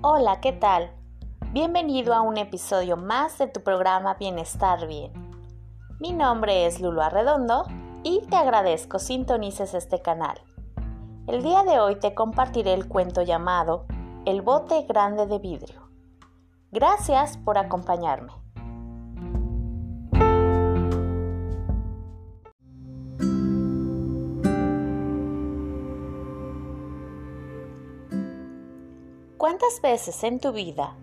Hola, ¿qué tal? Bienvenido a un episodio más de tu programa Bienestar Bien. Mi nombre es Lulu Arredondo y te agradezco sintonices este canal. El día de hoy te compartiré el cuento llamado El bote grande de vidrio. Gracias por acompañarme. ¿Cuántas veces en tu vida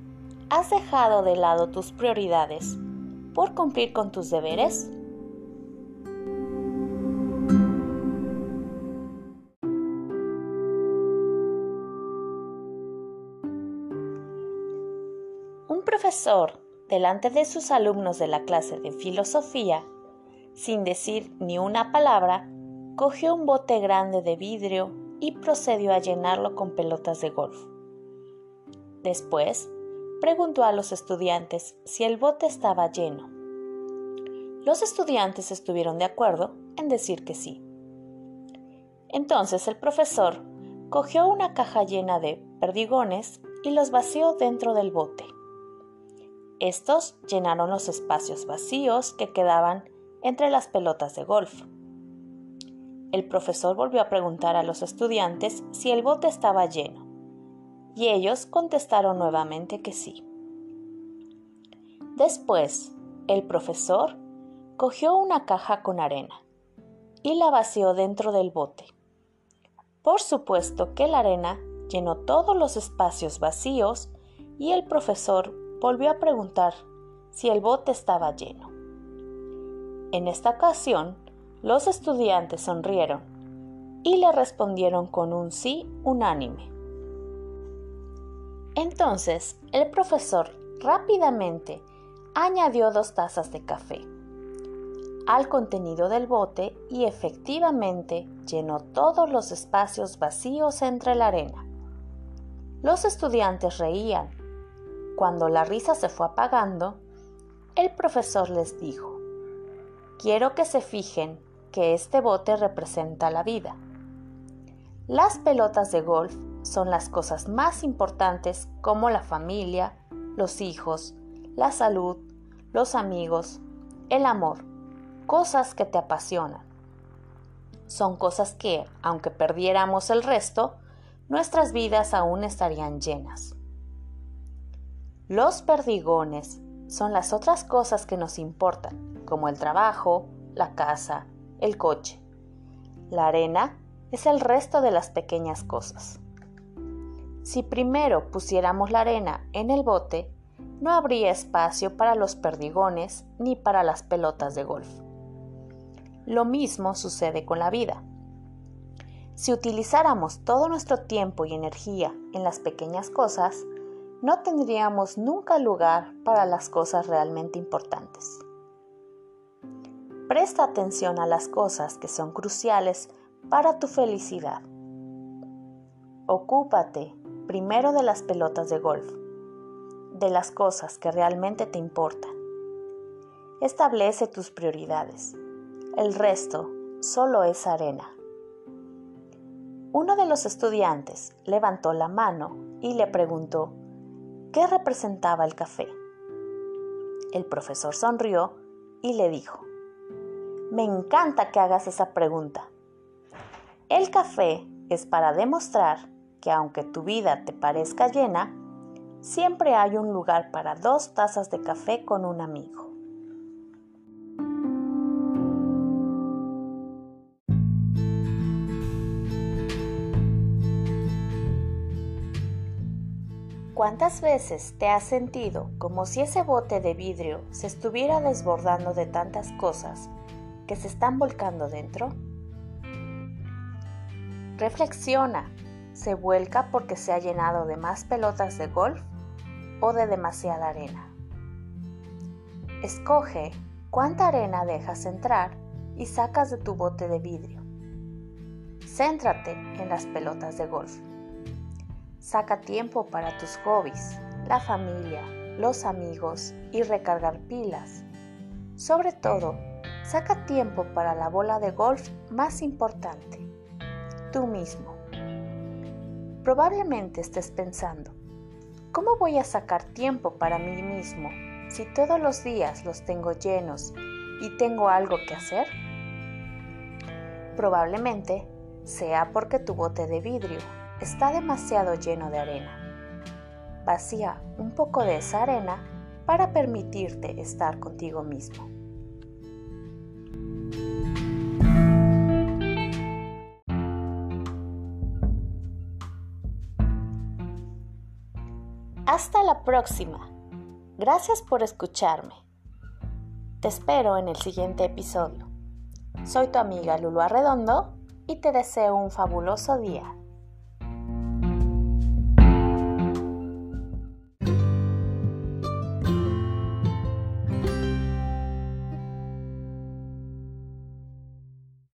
has dejado de lado tus prioridades por cumplir con tus deberes? Un profesor, delante de sus alumnos de la clase de filosofía, sin decir ni una palabra, cogió un bote grande de vidrio y procedió a llenarlo con pelotas de golf. Después, preguntó a los estudiantes si el bote estaba lleno. Los estudiantes estuvieron de acuerdo en decir que sí. Entonces el profesor cogió una caja llena de perdigones y los vació dentro del bote. Estos llenaron los espacios vacíos que quedaban entre las pelotas de golf. El profesor volvió a preguntar a los estudiantes si el bote estaba lleno y ellos contestaron nuevamente que sí. Después, el profesor cogió una caja con arena y la vació dentro del bote. Por supuesto que la arena llenó todos los espacios vacíos y el profesor volvió a preguntar si el bote estaba lleno. En esta ocasión, los estudiantes sonrieron y le respondieron con un sí unánime. Entonces el profesor rápidamente añadió dos tazas de café al contenido del bote y efectivamente llenó todos los espacios vacíos entre la arena. Los estudiantes reían. Cuando la risa se fue apagando, el profesor les dijo, quiero que se fijen que este bote representa la vida. Las pelotas de golf son las cosas más importantes como la familia, los hijos, la salud, los amigos, el amor, cosas que te apasionan. Son cosas que, aunque perdiéramos el resto, nuestras vidas aún estarían llenas. Los perdigones son las otras cosas que nos importan, como el trabajo, la casa, el coche. La arena es el resto de las pequeñas cosas. Si primero pusiéramos la arena en el bote, no habría espacio para los perdigones ni para las pelotas de golf. Lo mismo sucede con la vida. Si utilizáramos todo nuestro tiempo y energía en las pequeñas cosas, no tendríamos nunca lugar para las cosas realmente importantes. Presta atención a las cosas que son cruciales para tu felicidad. Ocúpate primero de las pelotas de golf, de las cosas que realmente te importan. Establece tus prioridades. El resto solo es arena. Uno de los estudiantes levantó la mano y le preguntó qué representaba el café. El profesor sonrió y le dijo, me encanta que hagas esa pregunta. El café es para demostrar que aunque tu vida te parezca llena, siempre hay un lugar para dos tazas de café con un amigo. ¿Cuántas veces te has sentido como si ese bote de vidrio se estuviera desbordando de tantas cosas que se están volcando dentro? Reflexiona se vuelca porque se ha llenado de más pelotas de golf o de demasiada arena. Escoge cuánta arena dejas entrar y sacas de tu bote de vidrio. Céntrate en las pelotas de golf. Saca tiempo para tus hobbies, la familia, los amigos y recargar pilas. Sobre todo, saca tiempo para la bola de golf más importante, tú mismo. Probablemente estés pensando, ¿Cómo voy a sacar tiempo para mí mismo si todos los días los tengo llenos y tengo algo que hacer? Probablemente sea porque tu bote de vidrio está demasiado lleno de arena. Vacía un poco de esa arena para permitirte estar contigo mismo. Hasta la próxima. Gracias por escucharme. Te espero en el siguiente episodio. Soy tu amiga Lulu Arredondo y te deseo un fabuloso día.